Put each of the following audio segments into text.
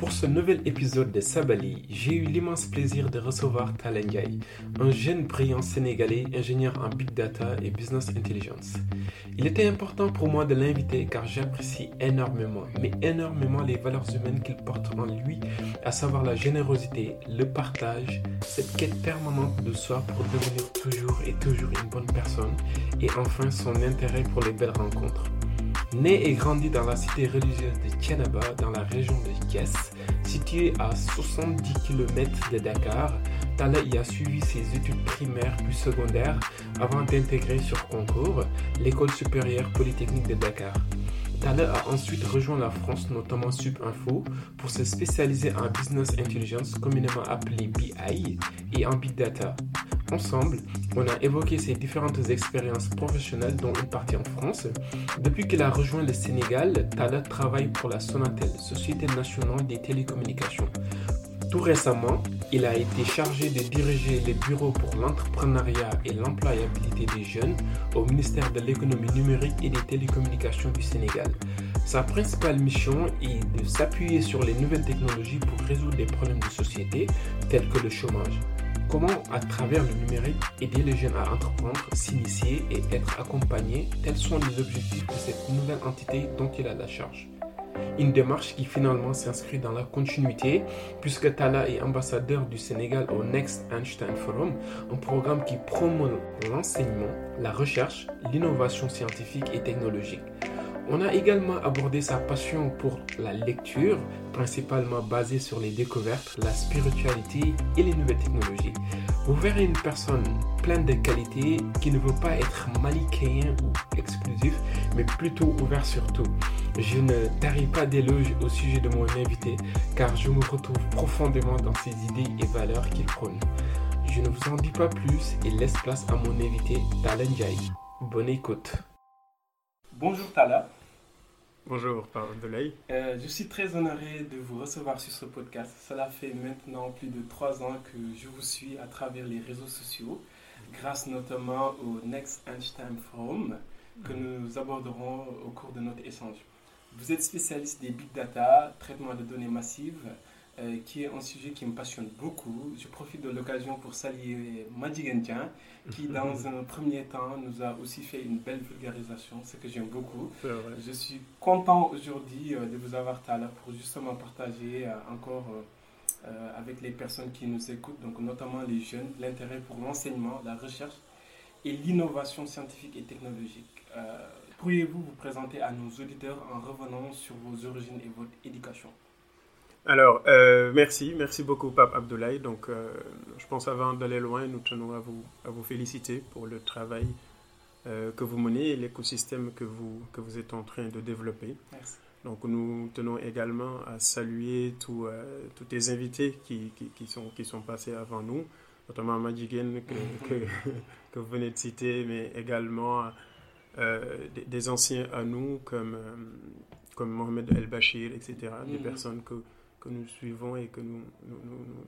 Pour ce nouvel épisode de Sabali, j'ai eu l'immense plaisir de recevoir Talengay, un jeune brillant sénégalais ingénieur en Big Data et Business Intelligence. Il était important pour moi de l'inviter car j'apprécie énormément, mais énormément les valeurs humaines qu'il porte en lui, à savoir la générosité, le partage, cette quête permanente de soi pour devenir toujours et toujours une bonne personne, et enfin son intérêt pour les belles rencontres. Né et grandi dans la cité religieuse de Tianaba, dans la région de Kies, située à 70 km de Dakar, Tala y a suivi ses études primaires puis secondaires avant d'intégrer sur concours l'école supérieure polytechnique de Dakar. Tala a ensuite rejoint la France, notamment Subinfo, pour se spécialiser en business intelligence, communément appelé BI, et en big data. Ensemble, on a évoqué ses différentes expériences professionnelles, dont une partie en France. Depuis qu'il a rejoint le Sénégal, Tala travaille pour la Sonatel, Société nationale des télécommunications. Tout récemment, il a été chargé de diriger les bureaux pour l'entrepreneuriat et l'employabilité des jeunes au ministère de l'économie numérique et des télécommunications du Sénégal. Sa principale mission est de s'appuyer sur les nouvelles technologies pour résoudre des problèmes de société tels que le chômage. Comment, à travers le numérique, aider les jeunes à entreprendre, s'initier et être accompagnés? Tels sont les objectifs de cette nouvelle entité dont il a la charge. Une démarche qui finalement s'inscrit dans la continuité, puisque Tala est ambassadeur du Sénégal au Next Einstein Forum, un programme qui promeut l'enseignement, la recherche, l'innovation scientifique et technologique. On a également abordé sa passion pour la lecture, principalement basée sur les découvertes, la spiritualité et les nouvelles technologies. Vous verrez une personne pleine de qualités qui ne veut pas être malichéen ou exclusif, mais plutôt ouvert sur tout. Je ne tarie pas d'éloges au sujet de mon invité, car je me retrouve profondément dans ses idées et valeurs qu'il prône. Je ne vous en dis pas plus et laisse place à mon invité, Tala Ndiaye. Bonne écoute. Bonjour Tala. Bonjour, Paul Delay. Euh, je suis très honoré de vous recevoir sur ce podcast. Cela fait maintenant plus de trois ans que je vous suis à travers les réseaux sociaux, grâce notamment au Next Einstein Forum que nous aborderons au cours de notre échange. Vous êtes spécialiste des big data, traitement de données massives, euh, qui est un sujet qui me passionne beaucoup. Je profite de l'occasion pour saluer Madi qui dans un premier temps nous a aussi fait une belle vulgarisation, ce que j'aime beaucoup. Je suis content aujourd'hui euh, de vous avoir là pour justement partager euh, encore avec les personnes qui nous écoutent, donc notamment les jeunes, l'intérêt pour l'enseignement, la recherche et l'innovation scientifique et technologique. Pourriez-vous vous présenter à nos auditeurs en revenant sur vos origines et votre éducation? Alors, euh, merci, merci beaucoup, Pape Abdoulaye. Donc, euh, je pense avant d'aller loin, nous tenons à vous, à vous féliciter pour le travail euh, que vous menez et l'écosystème que vous, que vous êtes en train de développer. Merci. Donc, nous tenons également à saluer tous les invités qui, qui, sont, qui sont passés avant nous, notamment Madjigen que, que, que, vous venez de citer, mais également des, des, anciens à nous comme, comme Mohamed El Bachir, etc., des mm-hmm. personnes que que nous suivons et que nous,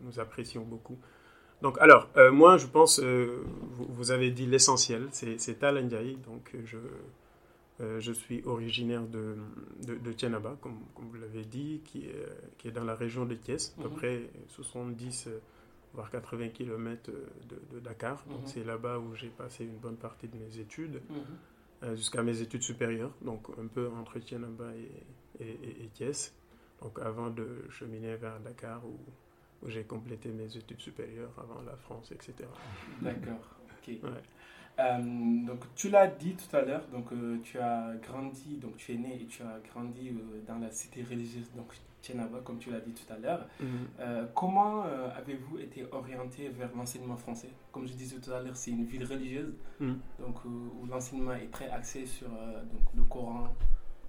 nous, apprécions beaucoup. Donc, alors, euh, moi, je pense, euh, vous, avez dit l'essentiel, c'est Tal Donc, je, euh, je suis originaire de, de, de Tianaba, comme, comme, vous l'avez dit, qui est, qui est dans la région de Thiès, à peu mhm. près 70 voire 80 km de, de Dakar. Donc, mhm. c'est là-bas où j'ai passé une bonne partie de mes études, mhm. jusqu'à mes études supérieures, donc un peu entre Tianaba et, et, et Thiès donc avant de cheminer vers Dakar où, où j'ai complété mes études supérieures avant la France, etc. D'accord, ok. Euh, donc tu l'as dit tout à l'heure, donc euh, tu as grandi, donc tu es né et tu as grandi euh, dans la cité religieuse, donc Tienaba, comme tu l'as dit tout à l'heure. Mhm. comment avez-vous été orienté vers l'enseignement français? Comme je disais tout à l'heure, c'est une ville religieuse, mhm. donc où l'enseignement est très axé sur donc, le Coran,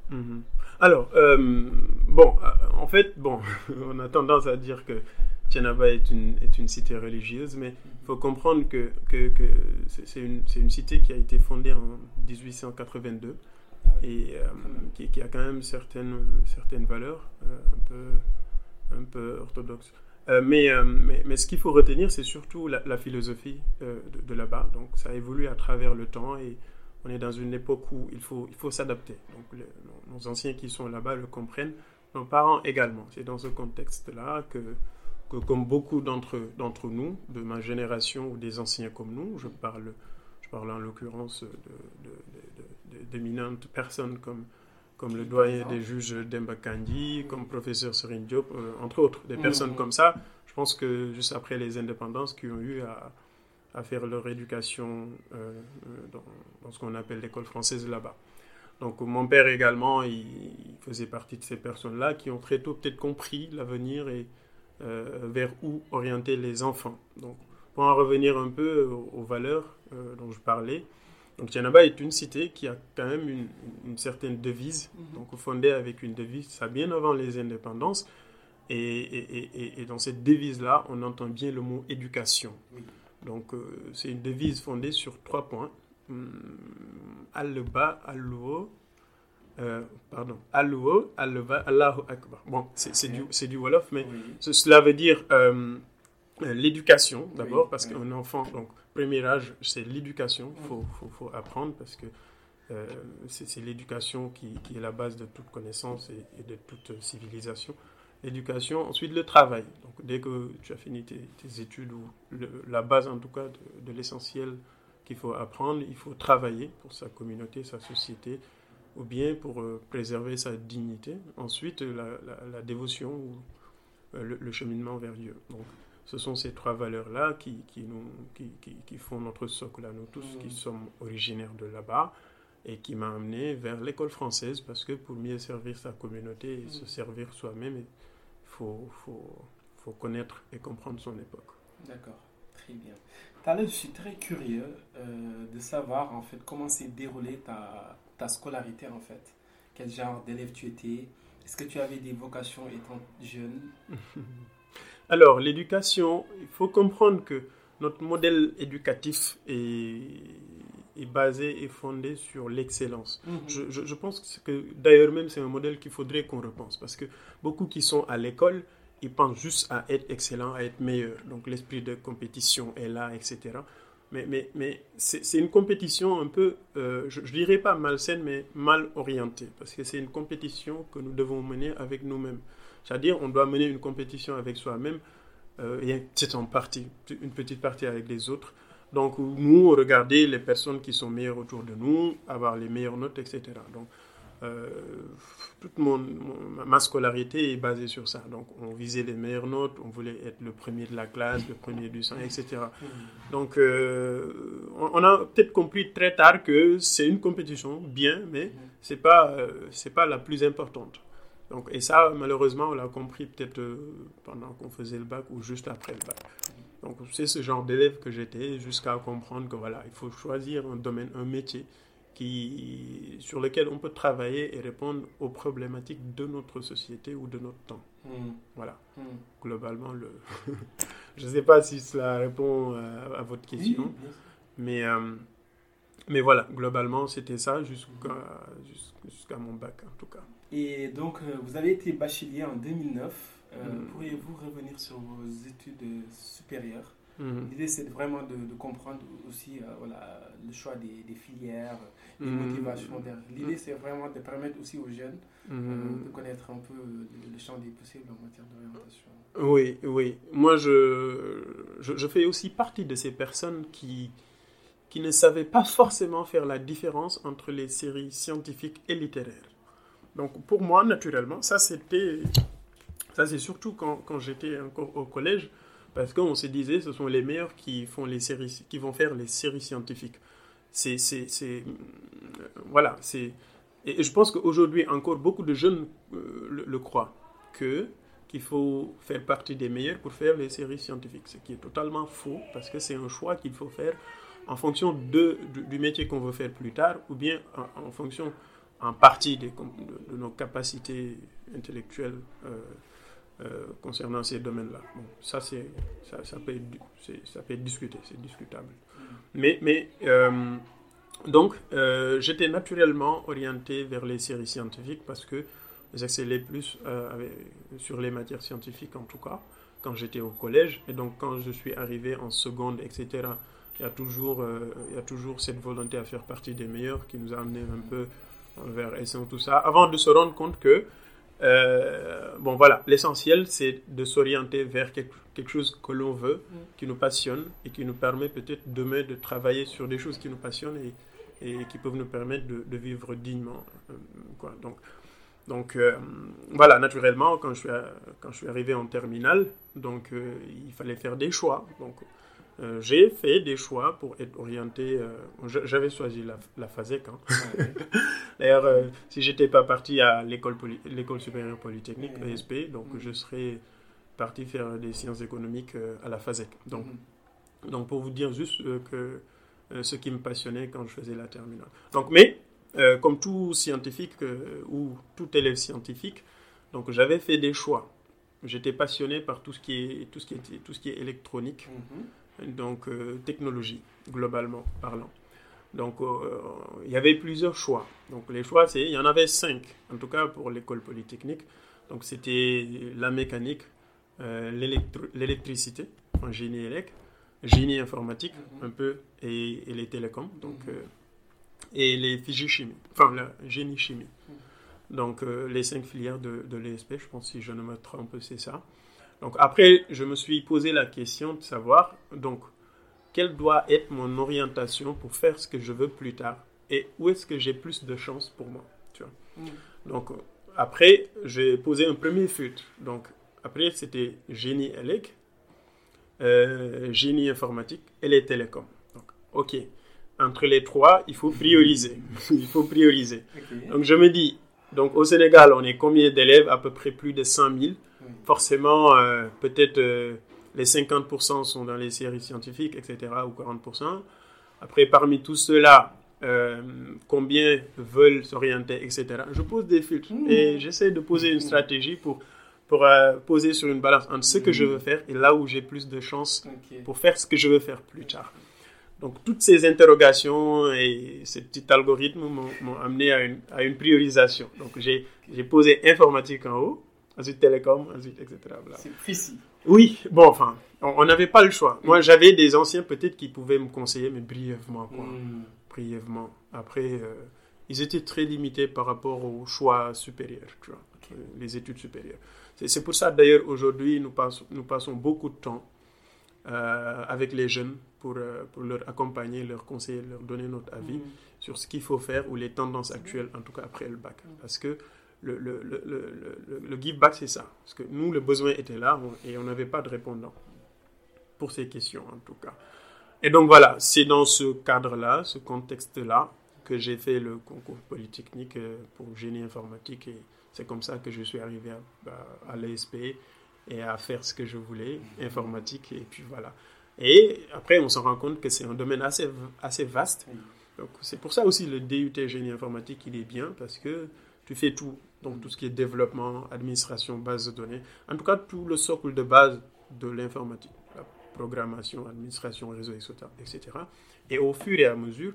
Mhm. Alors, euh, bon, euh, en fait, bon, on a tendance à dire que Tianaba est une, est une cité religieuse, mais il faut comprendre que, que, que c'est une, une, cité qui a été fondée en 1882 et euh, qui, qui, a quand même certaines, certaines valeurs un, peu, un peu orthodoxes. mais, mais, mais, ce qu'il faut retenir, c'est surtout la, philosophie de, de là-bas. Donc, ça évolue à travers le temps et on est dans une époque où il faut, il faut s'adapter. Donc, nos anciens qui sont là-bas le comprennent. nos parents également. C'est dans ce contexte-là que, que, comme beaucoup d'entre nous, de ma génération ou des anciens comme nous, je parle, je parle en l'occurrence d'éminentes personnes comme, comme le doyen des juges Demba Kandi, comme professeur Serine Diop, euh, entre autres, des personnes mmh. comme ça. Je pense que juste après les indépendances qui ont eu à, à faire leur éducation euh, euh, dans, dans, ce qu'on appelle l'école française là-bas. Donc mon père également, il, faisait partie de ces personnes-là qui ont très tôt peut-être compris l'avenir et euh, vers où orienter les enfants. Donc pour en revenir un peu aux, valeurs dont je parlais, donc Tianaba est une cité qui a quand même une, une certaine devise, mhm. donc fondée avec une devise, ça bien avant les indépendances. Et, et, et, dans cette devise-là, on entend bien le mot éducation. Donc, euh, c'est une devise fondée sur trois points. Hum, Al-Ba, Al-Lo, euh, pardon, Al-Lo, Al-Ba, Allahu Akbar. Bon, c'est du, du Wolof, mais cela veut dire euh, l'éducation d'abord, parce qu'un enfant, donc, premier âge, c'est l'éducation. Il faut, faut, faut, apprendre parce que c'est l'éducation qui, qui, est la base de toute connaissance et de toute civilisation l'éducation, ensuite le travail. Donc dès que tu as fini tes, études, ou la base en tout cas de, l'essentiel qu'il faut apprendre, il faut travailler pour sa communauté, sa société, ou bien pour euh, préserver sa dignité. Ensuite, la, dévotion ou euh, le, cheminement vers Dieu. Donc ce sont ces trois valeurs-là qui, qui, nous, qui, qui, font notre socle à nous tous, qui mmh. sommes originaires de là-bas et qui m'a amené vers l'école française parce que pour mieux servir sa communauté et se mmh. servir soi-même, faut, faut, faut connaître et comprendre son époque. D'accord, très bien. Taleb, je suis très curieux euh, de savoir en fait comment s'est déroulée ta, ta scolarité en fait. Quel genre d'élève tu étais? Est-ce que tu avais des vocations étant jeune? Alors, l'éducation, il faut comprendre que notre modèle éducatif est, est basé et fondé sur l'excellence. Mhm. je, je, pense que d'ailleurs même c'est un modèle qu'il faudrait qu'on repense parce que beaucoup qui sont à l'école, ils pensent juste à être excellent, à être meilleur. Donc l'esprit de compétition est là, etc. Mais, mais, mais c'est une compétition un peu, euh, je, ne dirais pas malsaine, mais mal orientée. Parce que c'est une compétition que nous devons mener avec nous-mêmes. C'est-à-dire, on doit mener une compétition avec soi-même. Euh, et c'est en partie, une petite partie avec les autres. Donc, nous, regarder les personnes qui sont meilleures autour de nous, avoir les meilleures notes, etc. Donc, euh, toute ma scolarité est basée sur ça. Donc, on visait les meilleures notes, on voulait être le premier de la classe, le premier du sang, etc. Donc, euh, on, a peut-être compris très tard que c'est une compétition, bien, mais c'est pas, euh, pas la plus importante. Donc, et ça, malheureusement, on l'a compris peut-être pendant qu'on faisait le bac ou juste après le bac. Donc c'est ce genre d'élève que j'étais jusqu'à comprendre que voilà, il faut choisir un domaine, un métier qui, sur lequel on peut travailler et répondre aux problématiques de notre société ou de notre temps. Hmm. Voilà. Hmm. Globalement, le je ne sais pas si cela répond à, votre question, mais, euh, mais voilà, globalement, c'était ça jusqu'à jusqu'à mon bac en tout cas. Et donc, euh, vous avez été bachelier en 2009. Euh, mm. Pourriez-vous revenir sur vos études supérieures? Mm. L'idée, c'est vraiment de, comprendre aussi euh, voilà, le choix des, filières, les mm. motivations. L'idée, c'est vraiment de permettre aussi aux jeunes euh, de connaître un peu le, champ des possibles en matière d'orientation. Oui, oui. Moi, je, je, je, fais aussi partie de ces personnes qui, qui ne savaient pas forcément faire la différence entre les séries scientifiques et littéraires. Donc, pour moi, naturellement, ça, c'était ça, c'est surtout quand, quand j'étais encore au collège, parce qu'on se disait ce sont les meilleurs qui, font les séries, qui vont faire les séries scientifiques. C'est. c'est voilà, c'est. Et je pense qu'aujourd'hui, encore beaucoup de jeunes euh, le, croient, que qu'il faut faire partie des meilleurs pour faire les séries scientifiques, ce qui est totalement faux, parce que c'est un choix qu'il faut faire en fonction de, du, métier qu'on veut faire plus tard, ou bien en, fonction, en partie de, de, nos capacités intellectuelles. Euh, euh, concernant ces domaines-là. Bon, ça, c'est, ça, ça, peut être, ça peut être discuté, c'est discutable. Mais, mais euh, donc, euh, j'étais naturellement orienté vers les séries scientifiques parce que j'excellais plus sur les matières scientifiques, en tout cas, quand j'étais au collège. Et donc, quand je suis arrivé en seconde, etc., il y, a toujours, il y a toujours cette volonté à faire partie des meilleurs qui nous a amené un peu vers et tout ça, avant de se rendre compte que euh, bon voilà, l'essentiel c'est de s'orienter vers quelque, chose que l'on veut, mm. qui nous passionne et qui nous permet peut-être demain de travailler sur des choses qui nous passionnent et, et qui peuvent nous permettre de, vivre dignement. Euh, quoi. Donc, donc euh, voilà, naturellement, quand je, suis, quand je suis arrivé en terminale, donc, il fallait faire des choix. Donc, euh, j'ai fait des choix pour être orienté. Euh, j'avais choisi la, la FASEC. Hein. D'ailleurs, euh, si j'étais pas parti à l'école supérieure polytechnique, ESP, donc je serais parti faire des sciences économiques à la FASEC. Donc, mm-hmm. donc pour vous dire juste que ce qui me passionnait quand je faisais la terminale. Donc, mais comme tout scientifique ou tout élève scientifique, donc j'avais fait des choix. J'étais passionné par tout ce qui est, tout ce qui est, tout ce qui est électronique. Mm-hmm donc euh, technologie, globalement parlant. Donc, euh, il y avait plusieurs choix. Donc, les choix, c'est, il y en avait cinq, en tout cas pour l'école polytechnique. Donc, c'était la mécanique, euh, l'électricité, en génie électrique, génie informatique, un peu, et, les télécoms, donc, et les physiques chimie, enfin, la génie chimie. Donc, les cinq filières de, de l'ESP, je pense, si je ne me trompe, c'est ça. Donc après, je me suis posé la question de savoir, donc, quelle doit être mon orientation pour faire ce que je veux plus tard et où est-ce que j'ai plus de chance pour moi, tu vois. Mm. Donc après, j'ai posé un premier filtre. Donc après, c'était génie élec, euh, génie informatique et les télécoms. Donc, ok. Entre les trois, il faut prioriser. il faut prioriser. Donc je me dis, donc au Sénégal, on est combien d'élèves? À peu près plus de 100 000 forcément, euh, peut-être euh, les 50% sont dans les séries scientifiques, etc., ou 40%. Après, parmi tous ceux-là, euh, combien veulent s'orienter, etc. Je pose des filtres mmh. et j'essaie de poser une stratégie pour, pour poser sur une balance entre ce que je veux faire et là où j'ai plus de chances pour faire ce que je veux faire plus tard. Donc, toutes ces interrogations et ces petits algorithmes m'ont amené à une, à une priorisation. Donc, j'ai posé informatique en haut, ensuite télécom, ensuite, etc. C'est précis. Oui, bon, enfin, on n'avait pas le choix. Moi, j'avais des anciens peut-être qui pouvaient me conseiller, mais brièvement, quoi. Hmm. Brièvement. Après, euh, ils étaient très limités par rapport au choix supérieur, tu vois, euh, les études supérieures. C'est pour ça, d'ailleurs, aujourd'hui, nous, passons, nous passons beaucoup de temps euh, avec les jeunes pour, pour leur accompagner, leur conseiller, leur donner notre avis hmm. sur ce qu'il faut faire ou les tendances actuelles, en tout cas après le bac. Parce que le, le, le, le, give back, c'est ça. Parce que nous, le besoin était là et on n'avait pas de répondant pour ces questions, en tout cas. Et donc voilà, c'est dans ce cadre-là, ce contexte-là, que j'ai fait le concours polytechnique euh, pour génie informatique. Et c'est comme ça que je suis arrivé à, à l'ESP et à faire ce que je voulais, informatique. Et puis voilà. Et après, on se rend compte que c'est un domaine assez, assez vaste. Donc c'est pour ça aussi le DUT génie informatique, il est bien parce que tu fais tout. Donc tout ce qui est développement, administration, base de données, en tout cas tout le socle de base de l'informatique, la programmation, administration, réseau, etc. Et au fur et à mesure,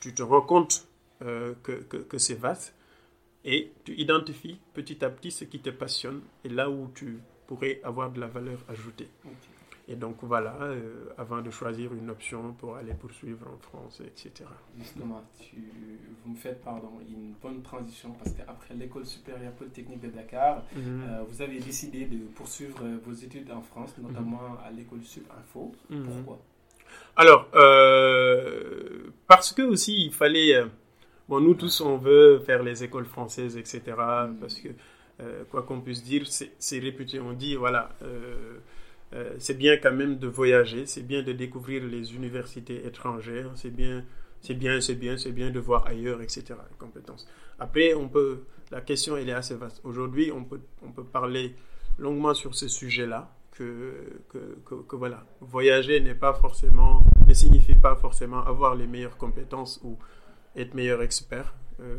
tu te rends compte euh, que, que, c'est vaste et tu identifies petit à petit ce qui te passionne et là où tu pourrais avoir de la valeur ajoutée. Et donc voilà, euh, avant de choisir une option pour aller poursuivre en France, etc. Justement, tu, vous me faites pardon, une bonne transition parce qu'après l'école supérieure polytechnique de Dakar, mhm. euh, vous avez décidé de poursuivre vos études en France, notamment mhm. à l'école Subinfo. Mhm. Pourquoi? Alors, euh, parce que aussi il fallait, bon nous tous on veut faire les écoles françaises, etc. Parce que quoi qu'on puisse dire, c'est réputé. On dit voilà. Euh, c'est bien quand même de voyager, c'est bien de découvrir les universités étrangères, c'est bien, c'est bien, c'est bien, c'est bien de voir ailleurs, etc. Compétences. Après, on peut, la question elle est assez vaste. Aujourd'hui, on peut, on peut parler longuement sur ce sujet-là. Que, que, que, voilà, voyager n'est pas forcément, ne signifie pas forcément avoir les meilleures compétences ou être meilleur expert. Euh,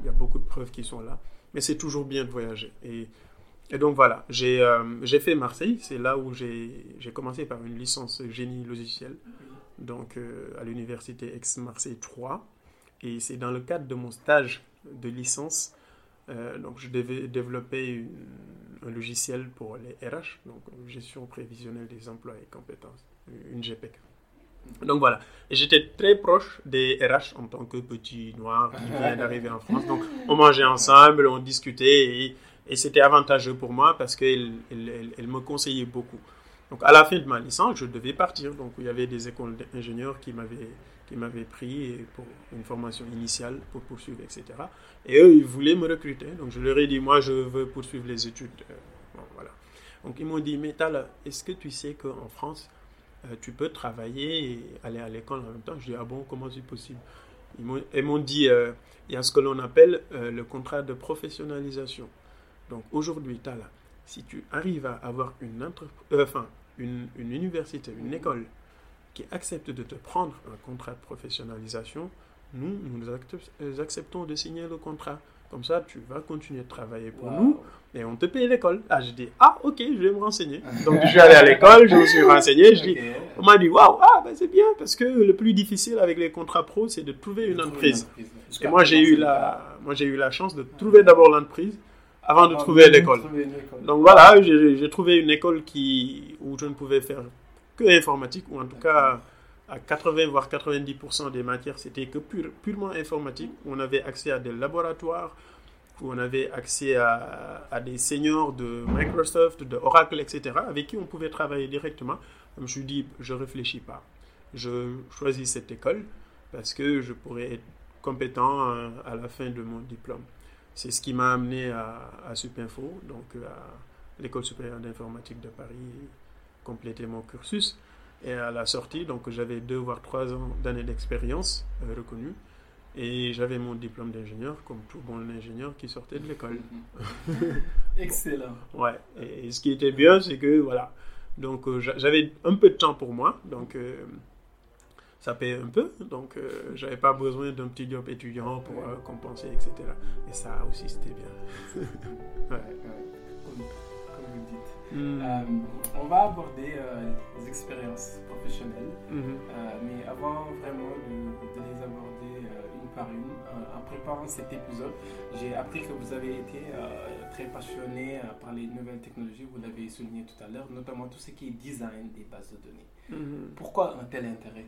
il y a beaucoup de preuves qui sont là, mais c'est toujours bien de voyager. Et donc voilà, euh, j'ai fait Marseille, c'est là où j'ai commencé par une licence génie logiciel, donc euh, à l'université Aix-Marseille 3. Et c'est dans le cadre de mon stage de licence, euh, donc je devais développer un logiciel pour les RH, donc gestion prévisionnelle des emplois et compétences, une GPEC. Donc voilà, et j'étais très proche des RH en tant que petit noir qui vient d'arriver en France. Donc on mangeait ensemble, on discutait et Et c'était avantageux pour moi parce qu'elle elle, me conseillait beaucoup. Donc à la fin de ma licence, je devais partir. Donc il y avait des écoles d'ingénieurs qui m'avaient qui m'avaient pris pour une formation initiale pour poursuivre, etc. Et eux, ils voulaient me recruter. Donc je leur ai dit, moi, je veux poursuivre les études. Euh, voilà. Donc ils m'ont dit, mais Tal, est-ce que tu sais qu'en France, euh, tu peux travailler et aller à l'école en même temps? Je dis, ah bon, comment c'est possible? Ils m'ont dit, euh, il y a ce que l'on appelle le contrat de professionnalisation. Donc aujourd'hui, Tal, si tu arrives à avoir une, enfin, une, une université, une école qui accepte de te prendre un contrat de professionnalisation, nous, nous acceptons de signer le contrat. Comme ça, tu vas continuer de travailler pour nous et on te paye l'école. Ah, je dis, ah, ok, je vais me renseigner. Donc, je suis allé à l'école, je me suis renseigné. Je dis, on m'a dit, waouh, ah, ben, c'est bien parce que le plus difficile avec les contrats pro, c'est de trouver une entreprise. Et moi, j'ai eu, la, moi, j'ai eu la chance de trouver d'abord l'entreprise avant de trouver l'école. Donc, voilà, j'ai trouvé une école qui, où je ne pouvais faire que informatique, ou en tout cas à 80 voire 90% des matières, c'était que purement informatique. On avait accès à des laboratoires, où on avait accès à, à, des seniors de Microsoft, de Oracle, etc., avec qui on pouvait travailler directement. Je me suis dit, je réfléchis pas. Je choisis cette école parce que je pourrais être compétent à, à la fin de mon diplôme. C'est ce qui m'a amené à, à Supinfo, donc à l'École supérieure d'informatique de Paris, compléter mon cursus. Et à la sortie, donc j'avais deux voire trois ans d'années d'expérience euh, reconnue. Et j'avais mon diplôme d'ingénieur, comme tout bon ingénieur qui sortait de l'école. Excellent. ouais. Et, ce qui était bien, c'est que voilà. Donc euh, j'avais un peu de temps pour moi. Donc euh, ça payait un peu. Donc j'avais pas besoin d'un petit job étudiant pour compenser, etc. Et ça aussi, c'était bien. ouais. Hmm. Euh, on va aborder euh, les expériences professionnelles, hmm. euh, mais avant vraiment de, les aborder une par une, en préparant cet épisode, j'ai appris que vous avez été très passionné par les nouvelles technologies, vous l'avez souligné tout à l'heure, notamment tout ce qui est design des bases de données. Hmm. Pourquoi un tel intérêt?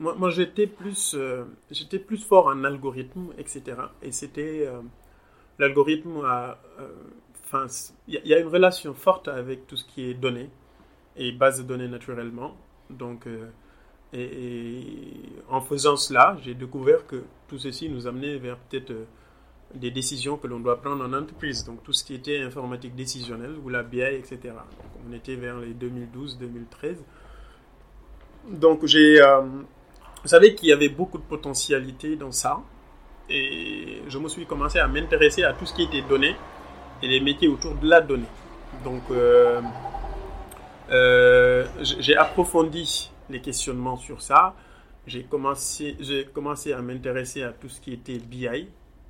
Moi, j'étais plus, j'étais plus fort en algorithme, etc. Et c'était l'algorithme à enfin, il y, a une relation forte avec tout ce qui est données et base de données naturellement. Donc, euh, et, en faisant cela, j'ai découvert que tout ceci nous amenait vers peut-être euh, des décisions que l'on doit prendre en entreprise. Donc, tout ce qui était informatique décisionnelle ou la BI, etc. Donc, on était vers les 2012-2013. Donc, j'ai. Euh, vous savez qu'il y avait beaucoup de potentialité dans ça. Et je me suis commencé à m'intéresser à tout ce qui était données et les métiers autour de la donnée. Donc, euh, euh, j'ai approfondi les questionnements sur ça. J'ai commencé, commencé à m'intéresser à tout ce qui était BI,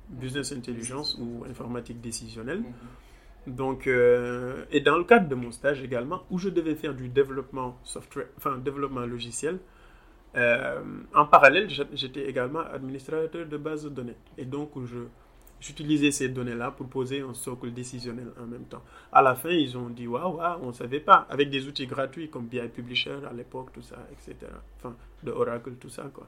Business Intelligence ou informatique décisionnelle. Mhm. Donc, euh, et dans le cadre de mon stage également, où je devais faire du développement software, enfin développement logiciel, en parallèle, j'étais également administrateur de base de données. Et donc, je, j'utilisais ces données-là pour poser un socle décisionnel en même temps. À la fin, ils ont dit waouh, on ne savait pas, avec des outils gratuits comme BI Publisher à l'époque, tout ça, etc. Enfin, de Oracle, tout ça, quoi.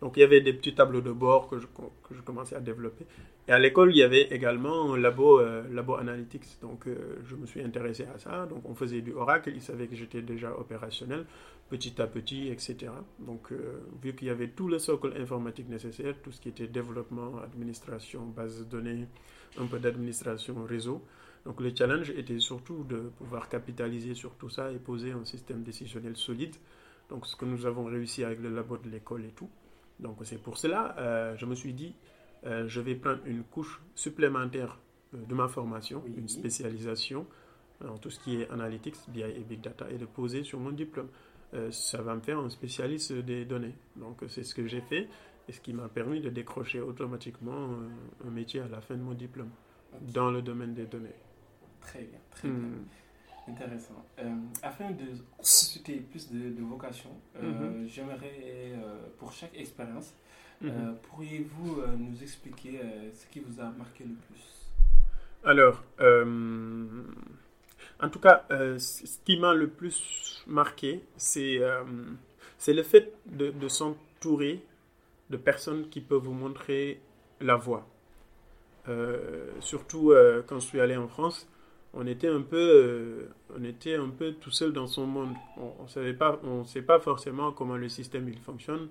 Donc il y avait des petits tableaux de bord que je, que je commençais à développer. Et à l'école, il y avait également un labo, euh, labo analytics. Donc euh, je me suis intéressé à ça. Donc on faisait du Oracle. Ils savaient que j'étais déjà opérationnel petit à petit, etc. Donc euh, vu qu'il y avait tout le socle informatique nécessaire, tout ce qui était développement, administration, base de données, un peu d'administration réseau. Donc le challenge était surtout de pouvoir capitaliser sur tout ça et poser un système décisionnel solide. Donc ce que nous avons réussi avec le labo de l'école et tout. Donc c'est pour cela, euh, je me suis dit, euh, je vais prendre une couche supplémentaire euh, de ma formation, une spécialisation en tout ce qui est analytics, BI et big data, et de poser sur mon diplôme. ça va me faire un spécialiste des données. Donc c'est ce que j'ai fait, et ce qui m'a permis de décrocher automatiquement un métier à la fin de mon diplôme, dans le domaine des données. Très bien, très bien. Hmm. Intéressant. Euh, afin de susciter plus de, vocation, euh, mhm. j'aimerais, euh, pour chaque expérience, mhm. pourriez-vous nous expliquer ce qui vous a marqué le plus? Alors, en tout cas, ce qui m'a le plus marqué, c'est c'est le fait de, de s'entourer de personnes qui peuvent vous montrer la voie. surtout quand je suis allé en France, on était un peu, on était un peu tout seul dans son monde. On ne savait pas, on sait pas forcément comment le système il fonctionne,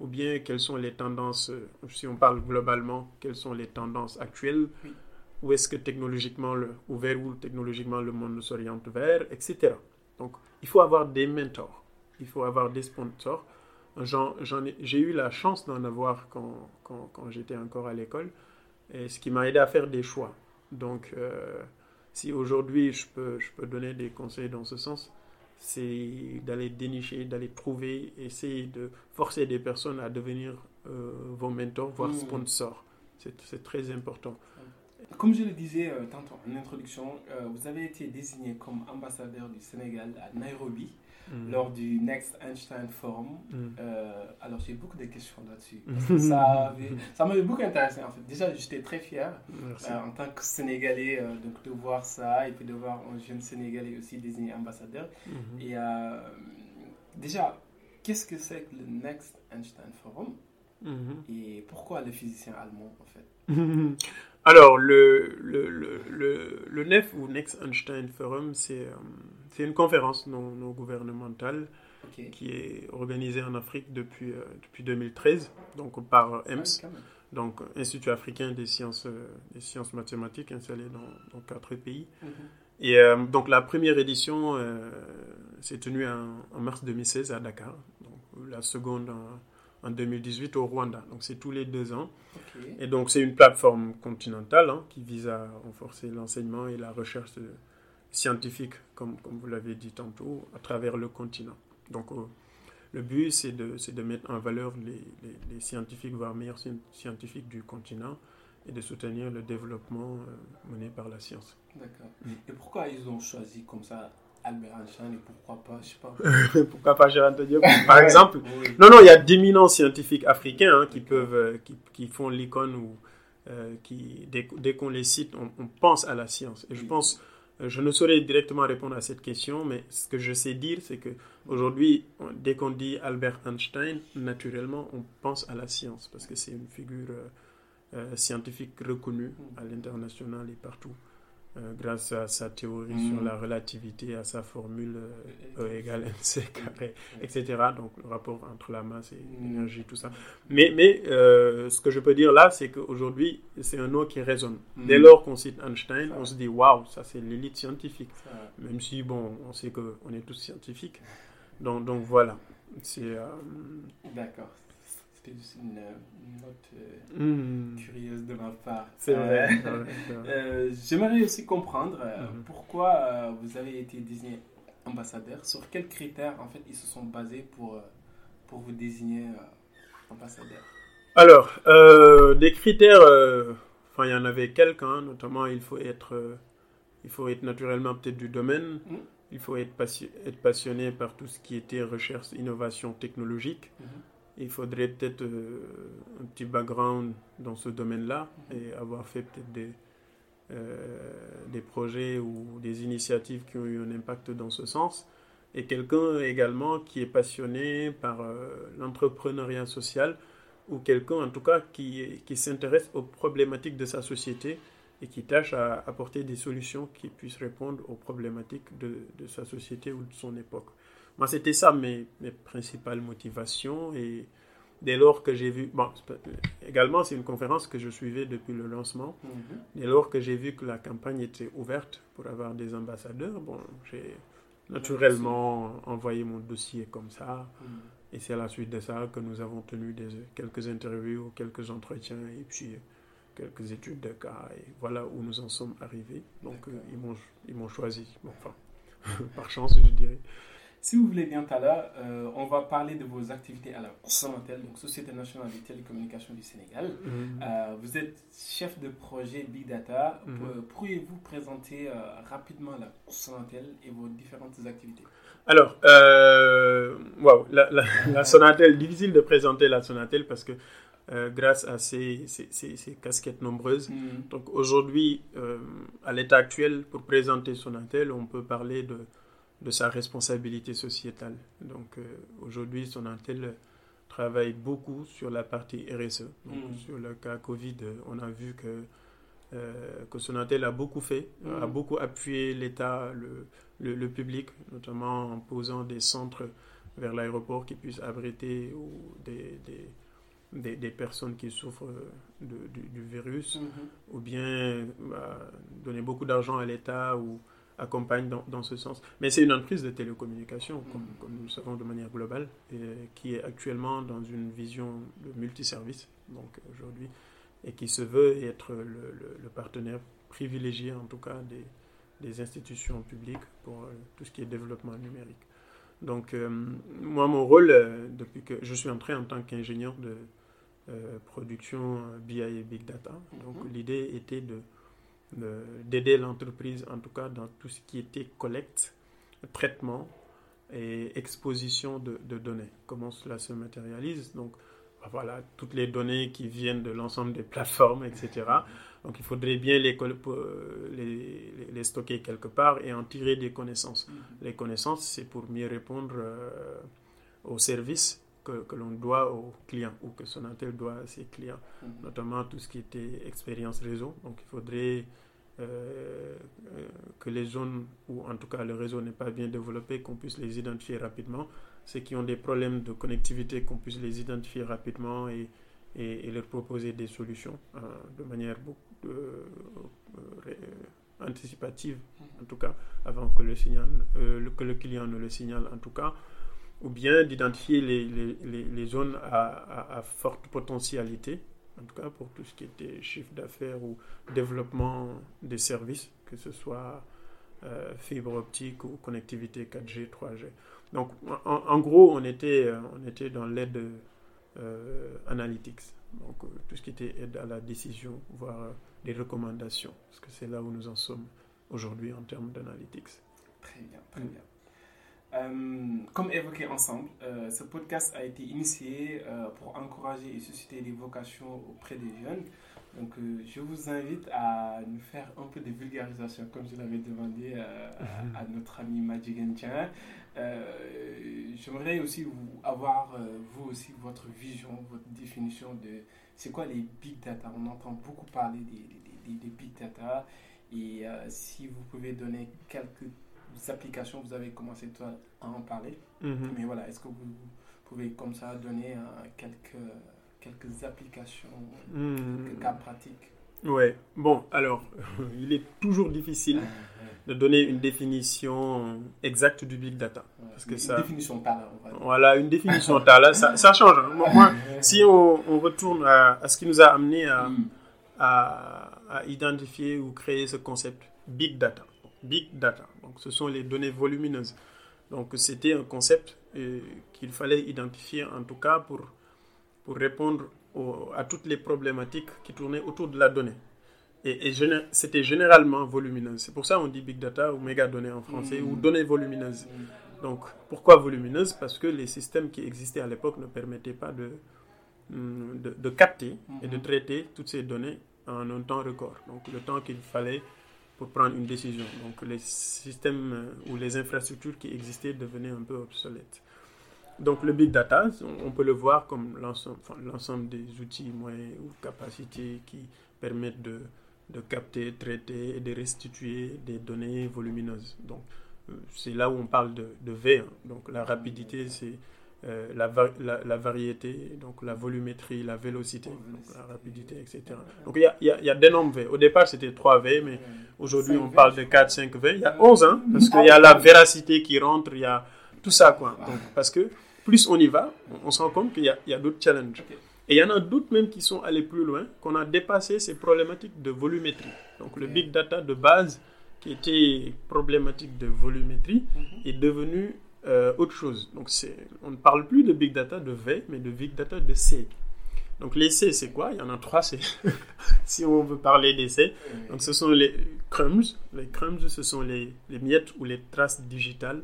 ou bien quelles sont les tendances, si on parle globalement, quelles sont les tendances actuelles? Où est-ce que technologiquement, le, ou vers où technologiquement le monde s'oriente vers, etc. Donc, il faut avoir des mentors, il faut avoir des sponsors. J'ai eu la chance d'en avoir quand, quand, quand j'étais encore à l'école, et ce qui m'a aidé à faire des choix. Donc, euh, si aujourd'hui je peux, je peux donner des conseils dans ce sens, c'est d'aller dénicher, d'aller trouver, essayer de forcer des personnes à devenir euh, vos mentors, voire mmh. sponsors. C'est très important. Comme je le disais euh, tantôt en introduction, euh, vous avez été désigné comme ambassadeur du Sénégal à Nairobi mm. lors du Next Einstein Forum. Mm. Euh, alors j'ai beaucoup de questions là-dessus. ça, ça m'avait beaucoup intéressé en fait. Déjà, j'étais très fier en tant que Sénégalais donc, de voir ça et puis de voir un jeune Sénégalais aussi désigné ambassadeur. Mm-hmm. Et déjà, qu'est-ce que c'est que le Next Einstein Forum? Mm-hmm. et pourquoi le physicien allemand en fait? Alors, le, le, le, le, NEF ou Next Einstein Forum, c'est euh, une conférence non, non gouvernementale qui est organisée en Afrique depuis, euh, depuis 2013, donc par EMS, donc Institut africain des sciences, euh, des sciences mathématiques installé dans, dans quatre pays. Mhm. Et donc la première édition s'est tenue en, mars 2016 à Dakar, donc, la seconde en en 2018 au Rwanda. Donc c'est tous les deux ans. Et donc c'est une plateforme continentale hein, qui vise à renforcer l'enseignement et la recherche scientifique, comme, comme vous l'avez dit tantôt, à travers le continent. Donc euh, le but c'est de, de, mettre en valeur les, les, scientifiques, voire meilleurs scientifiques du continent et de soutenir le développement euh, mené par la science. D'accord. Et pourquoi ils ont choisi comme ça Albert Einstein et pourquoi pas, je sais pas. pourquoi pas Gérard Diop, par exemple. Non, non, il y a d'éminents scientifiques africains hein, qui peuvent, euh, qui, qui, font l'icône ou euh, qui, dès, dès qu'on les cite, on, pense à la science. Et je pense, je ne saurais directement répondre à cette question, mais ce que je sais dire, c'est que aujourd'hui, dès qu'on dit Albert Einstein, naturellement, on pense à la science parce que c'est une figure scientifique reconnue à l'international et partout. Euh, grâce à sa théorie sur mm. la relativité, à sa formule E, e égale mc carré, etc. Donc le rapport entre la masse et l'énergie, tout ça. Mais, mais euh, ce que je peux dire là, c'est qu'aujourd'hui, c'est un nom qui résonne. Mm. Dès lors qu'on cite Einstein, on se dit waouh, ça c'est l'élite scientifique. Même si, bon, on sait qu'on est tous scientifiques. Donc, donc voilà. C'est. Euh, D'accord c'est une, note euh, hmm. curieuse de ma part. C'est vrai. Euh, euh, j'aimerais aussi comprendre hmm. pourquoi vous avez été désigné ambassadeur? Sur quels critères, en fait, ils se sont basés pour, pour vous désigner ambassadeur? Alors, des critères, enfin, il y en avait quelques, hein, notamment, il faut être, il faut être naturellement peut-être du domaine. Hmm. Il faut être, être, passionné par tout ce qui était recherche, innovation technologique il faudrait peut-être euh, un petit background dans ce domaine-là et avoir fait peut-être des, euh, des projets ou des initiatives qui ont eu un impact dans ce sens. Et quelqu'un également qui est passionné par euh, l'entrepreneuriat social ou quelqu'un en tout cas qui, qui s'intéresse aux problématiques de sa société et qui tâche à apporter des solutions qui puissent répondre aux problématiques de, de sa société ou de son époque. Moi, c'était ça mes, mes, principales motivations. Et dès lors que j'ai vu. Bon, également, c'est une conférence que je suivais depuis le lancement. Mhm. Dès lors que j'ai vu que la campagne était ouverte pour avoir des ambassadeurs, bon, j'ai naturellement envoyé mon dossier comme ça. Mhm. Et c'est à la suite de ça que nous avons tenu des, quelques interviews, quelques entretiens et puis quelques études de cas. Et voilà où nous en sommes arrivés. Donc, euh, ils m'ont choisi. Bon, enfin, par chance, je dirais. Si vous voulez bien, Tala, euh, on va parler de vos activités à la Sonatel, donc Société nationale des télécommunications du Sénégal. Mhm. Euh, vous êtes chef de projet Big Data. Mhm. Euh, pourriez-vous présenter rapidement la Sonatel et vos différentes activités? Alors, wow, la, la, Sonatel, difficile de présenter la Sonatel parce que grâce à ces, casquettes nombreuses. Mhm. Donc aujourd'hui, à l'état actuel, pour présenter Sonatel, on peut parler de de sa responsabilité sociétale. Donc euh, aujourd'hui, Sonatel travaille beaucoup sur la partie RSE. Donc, mm. Sur le cas Covid, on a vu que que Sonatel a beaucoup fait, a mm. beaucoup appuyé l'État, le, le, public, notamment en posant des centres vers l'aéroport qui puissent abriter ou des, des, des, personnes qui souffrent de, du, virus, mm-hmm. ou bien bah, donner beaucoup d'argent à l'État ou accompagne dans, dans, ce sens. Mais c'est une entreprise de télécommunication, comme, comme, nous le savons de manière globale, et qui est actuellement dans une vision de multiservice, donc aujourd'hui, et qui se veut être le, le, partenaire privilégié, en tout cas, des, des institutions publiques pour euh, tout ce qui est développement numérique. Donc, euh, moi, mon rôle, euh, depuis que je suis entré en tant qu'ingénieur de production BI et Big Data, donc mhm. l'idée était de d'aider l'entreprise, en tout cas dans tout ce qui était collecte, traitement et exposition de, données. Comment cela se matérialise Donc, bah voilà, toutes les données qui viennent de l'ensemble des plateformes, etc. Donc, il faudrait bien les, les, les, stocker quelque part et en tirer des connaissances. Mm-hmm. Les connaissances, c'est pour mieux répondre euh, aux services que, que l'on doit aux clients ou que Sonatel doit à ses clients, mm-hmm. notamment tout ce qui était expérience réseau. Donc, il faudrait euh, que les zones où en tout cas le réseau n'est pas bien développé, qu'on puisse les identifier rapidement. Ceux qui ont des problèmes de connectivité, qu'on puisse les identifier rapidement et, et, leur proposer des solutions euh, de manière beaucoup euh, anticipative, en tout cas, avant que le, signal, que le client ne le signale en tout cas ou bien d'identifier les, les, les, zones à, à, forte potentialité en tout cas pour tout ce qui était chiffre d'affaires ou développement des services, que ce soit euh, fibre optique ou connectivité 4G, 3G. Donc en, gros, on était, euh, on était dans l'aide euh, analytics, donc tout ce qui était aide à la décision, voire des recommandations, parce que c'est là où nous en sommes aujourd'hui en termes d'analytics. Très bien, très bien. Euh, comme évoqué ensemble, euh, ce podcast a été initié euh, pour encourager et susciter des vocations auprès des jeunes. Donc, je vous invite à nous faire un peu de vulgarisation, comme je l'avais demandé mhm. à, notre ami Magic Gentien. J'aimerais aussi vous, avoir, vous aussi, votre vision, votre définition de c'est quoi les big data. On entend beaucoup parler des, des big data. Et si vous pouvez donner quelques applications, vous avez commencé toi, à en parler. Mhm. Mais voilà, est-ce que vous pouvez comme ça donner euh, quelques, quelques applications, mhm. quelques cas pratiques? Ouais, bon, alors, il est toujours difficile de donner une définition exacte du big data. Parce que une ça, définition Tala, Voilà, une définition Tala, ça, ça change. Moi, si on, on retourne à, à, ce qui nous a amené à, mm. à, à identifier ou créer ce concept big data. Big data. Donc, ce sont les données volumineuses. Donc, c'était un concept euh, qu'il fallait identifier en tout cas pour, pour répondre à toutes les problématiques qui tournaient autour de la donnée. Et, c'était généralement volumineuse. C'est pour ça qu'on dit big data ou méga données en français ou mm. données volumineuses. Donc, pourquoi volumineuse Parce que les systèmes qui existaient à l'époque ne permettaient pas de, mm, de, de capter et de mm-hmm. traiter toutes ces données en un temps record. Donc, le temps qu'il fallait pour prendre une décision. Donc les systèmes euh, ou les infrastructures qui existaient devenaient un peu obsolètes. Donc le big data, on peut le voir comme l'ensemble des outils, moyens ou capacités qui permettent de, capter, traiter et de restituer des données volumineuses. Donc euh, c'est là où on parle de, de V. Hein. Donc la rapidité, c'est euh, la, la, la, variété, donc la volumétrie, la vélocité, la rapidité, etc. Donc il y a, y, a, y a d'énormes V. Au départ, c'était 3 V, mais aujourd'hui, on parle de 4, 5 V. Il y a 11, hein, parce qu'il y a la véracité qui rentre, il y a tout ça, quoi. Donc, parce que plus on y va, on, se rend compte qu'il y a, y a d'autres challenges. Et il y en a d'autres même qui sont allés plus loin, qu'on a dépassé ces problématiques de volumétrie. Donc le big data de base, qui était problématique de volumétrie, est devenu euh, autre chose. Donc, on ne parle plus de big data de V, mais de big data de C. Donc, les C, c'est quoi? Il y en a trois si on veut parler des C. Donc, ce sont les crumbs. Les crumbs, ce sont les, les miettes ou les traces digitales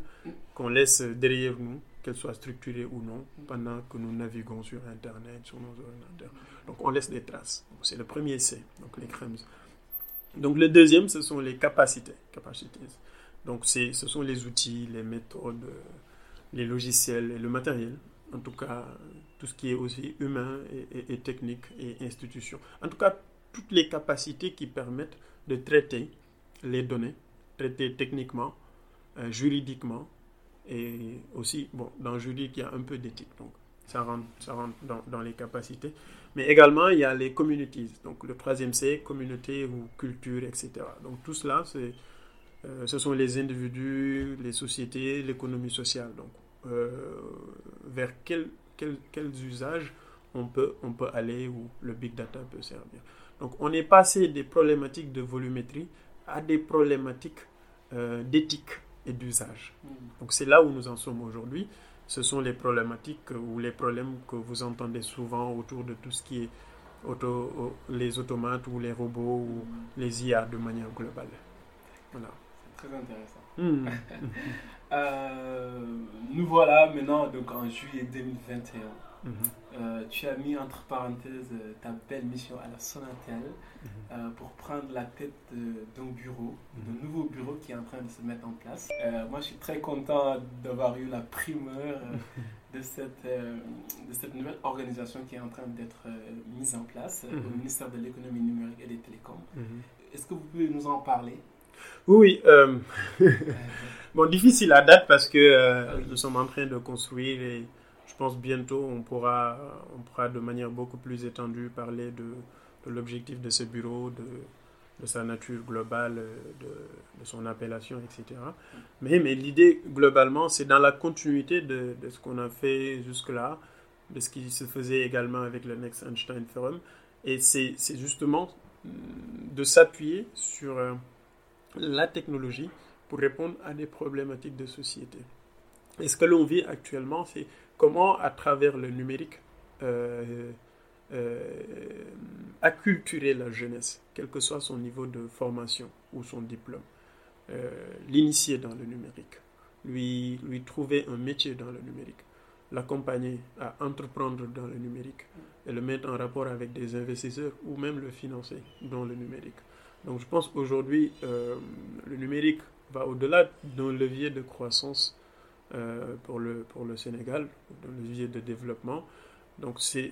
qu'on laisse derrière nous, qu'elles soient structurées ou non, pendant que nous naviguons sur Internet, sur nos ordinateurs. Donc, on laisse des traces. C'est le premier C, donc les crumbs. Donc, le deuxième, ce sont les capacités. Donc ce sont les outils, les méthodes, les logiciels et le matériel. En tout cas, tout ce qui est aussi humain et, technique et institution. En tout cas, toutes les capacités qui permettent de traiter les données, traiter techniquement, euh, juridiquement, et aussi, bon, dans juridique, il y a un peu d'éthique, donc ça rentre, ça rentre dans, dans, les capacités. Mais également, il y a les communities, donc le troisième C, communauté ou culture, etc. Donc tout cela, c'est, euh, ce sont les individus, les sociétés, l'économie sociale. Donc, euh, vers quel, quel, quels usages on peut, on peut aller où le big data peut servir. Donc on est passé des problématiques de volumétrie à des problématiques euh, d'éthique et d'usage. Mm. Donc c'est là où nous en sommes aujourd'hui. Ce sont les problématiques ou les problèmes que vous entendez souvent autour de tout ce qui est auto, les automates ou les robots ou mm. les IA de manière globale. Voilà. Très intéressant. Mm. Euh, nous voilà maintenant donc en juillet 2021. Mhm. Euh, tu as mis entre parenthèses euh, ta belle mission à la Sonatel mhm. euh, pour prendre la tête d'un bureau, d'un mhm. nouveau bureau qui est en train de se mettre en place. moi, je suis très content d'avoir eu la primeur de, cette, de cette nouvelle organisation qui est en train d'être mise en place au ministère de l'économie numérique et des télécoms. Est-ce que vous pouvez nous en parler? Oui. bon, difficile à date parce que nous sommes en train de construire et je pense bientôt on pourra, on pourra de manière beaucoup plus étendue parler de, l'objectif de ce bureau, de, de, sa nature globale, de, de son appellation, etc. Mais, mais l'idée globalement, c'est dans la continuité de, ce qu'on a fait jusque-là, de ce qui se faisait également avec le Next Einstein Forum. Et c'est justement de s'appuyer sur euh, la technologie pour répondre à des problématiques de société. Et ce que l'on vit actuellement, c'est comment, à travers le numérique, euh, euh, acculturer la jeunesse, quel que soit son niveau de formation ou son diplôme, euh, l'initier dans le numérique, lui, lui trouver un métier dans le numérique, l'accompagner à entreprendre dans le numérique et le mettre en rapport avec des investisseurs ou même le financer dans le numérique. Donc je pense aujourd'hui, le numérique va au-delà d'un levier de croissance euh, pour, le, pour le Sénégal, le levier de développement. Donc c'est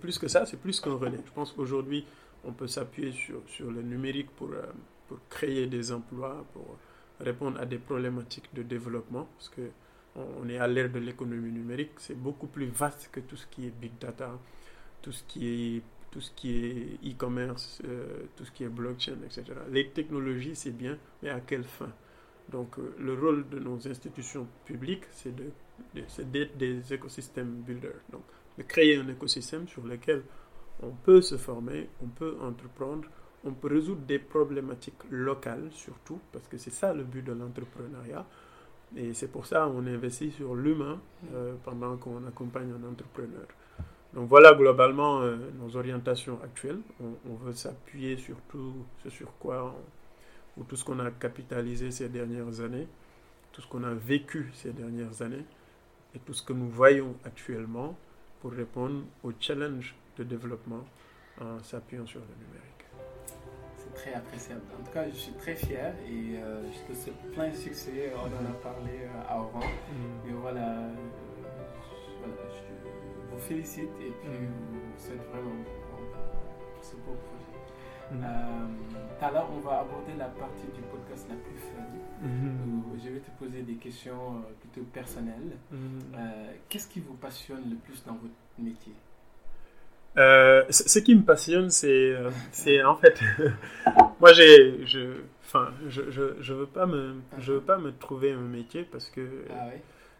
plus que ça, c'est plus qu'un relais. Je pense qu'aujourd'hui, on peut s'appuyer sur, sur le numérique pour, euh, pour créer des emplois, pour répondre à des problématiques de développement, parce que on est à l'ère de l'économie numérique, c'est beaucoup plus vaste que tout ce qui est big data, tout ce qui est tout ce qui est e-commerce, euh, tout ce qui est blockchain, etc. Les technologies, c'est bien, mais à quelle fin? Donc euh, le rôle de nos institutions publiques, c'est d'être des écosystèmes builders. Donc de créer un écosystème sur lequel on peut se former, on peut entreprendre, on peut résoudre des problématiques locales surtout, parce que c'est ça le but de l'entrepreneuriat. Et c'est pour ça qu'on investit sur l'humain euh, pendant qu'on accompagne un entrepreneur. Donc voilà globalement euh, nos orientations actuelles. On, on veut s'appuyer sur tout ce sur quoi on, ou tout ce qu'on a capitalisé ces dernières années, tout ce qu'on a vécu ces dernières années et tout ce que nous voyons actuellement pour répondre aux challenges de développement en s'appuyant sur le numérique. C'est très appréciable. En tout cas, je suis très fier et euh, je te souhaite plein de succès. On en a parlé euh, avant. Mm. Et voilà, je vous félicite et puis mm. vous souhaite vraiment ce beau projet. Mm. Euh, on va aborder la partie du podcast la plus fun. Mm-hmm. je vais te poser des questions euh, plutôt personnelles. Mm-hmm. Euh, qu'est-ce qui vous passionne le plus dans votre métier? Ce qui me passionne, c'est, c'est en fait, moi j'ai, je, enfin, je, je, je, veux pas me, je veux pas me trouver un métier parce que, ah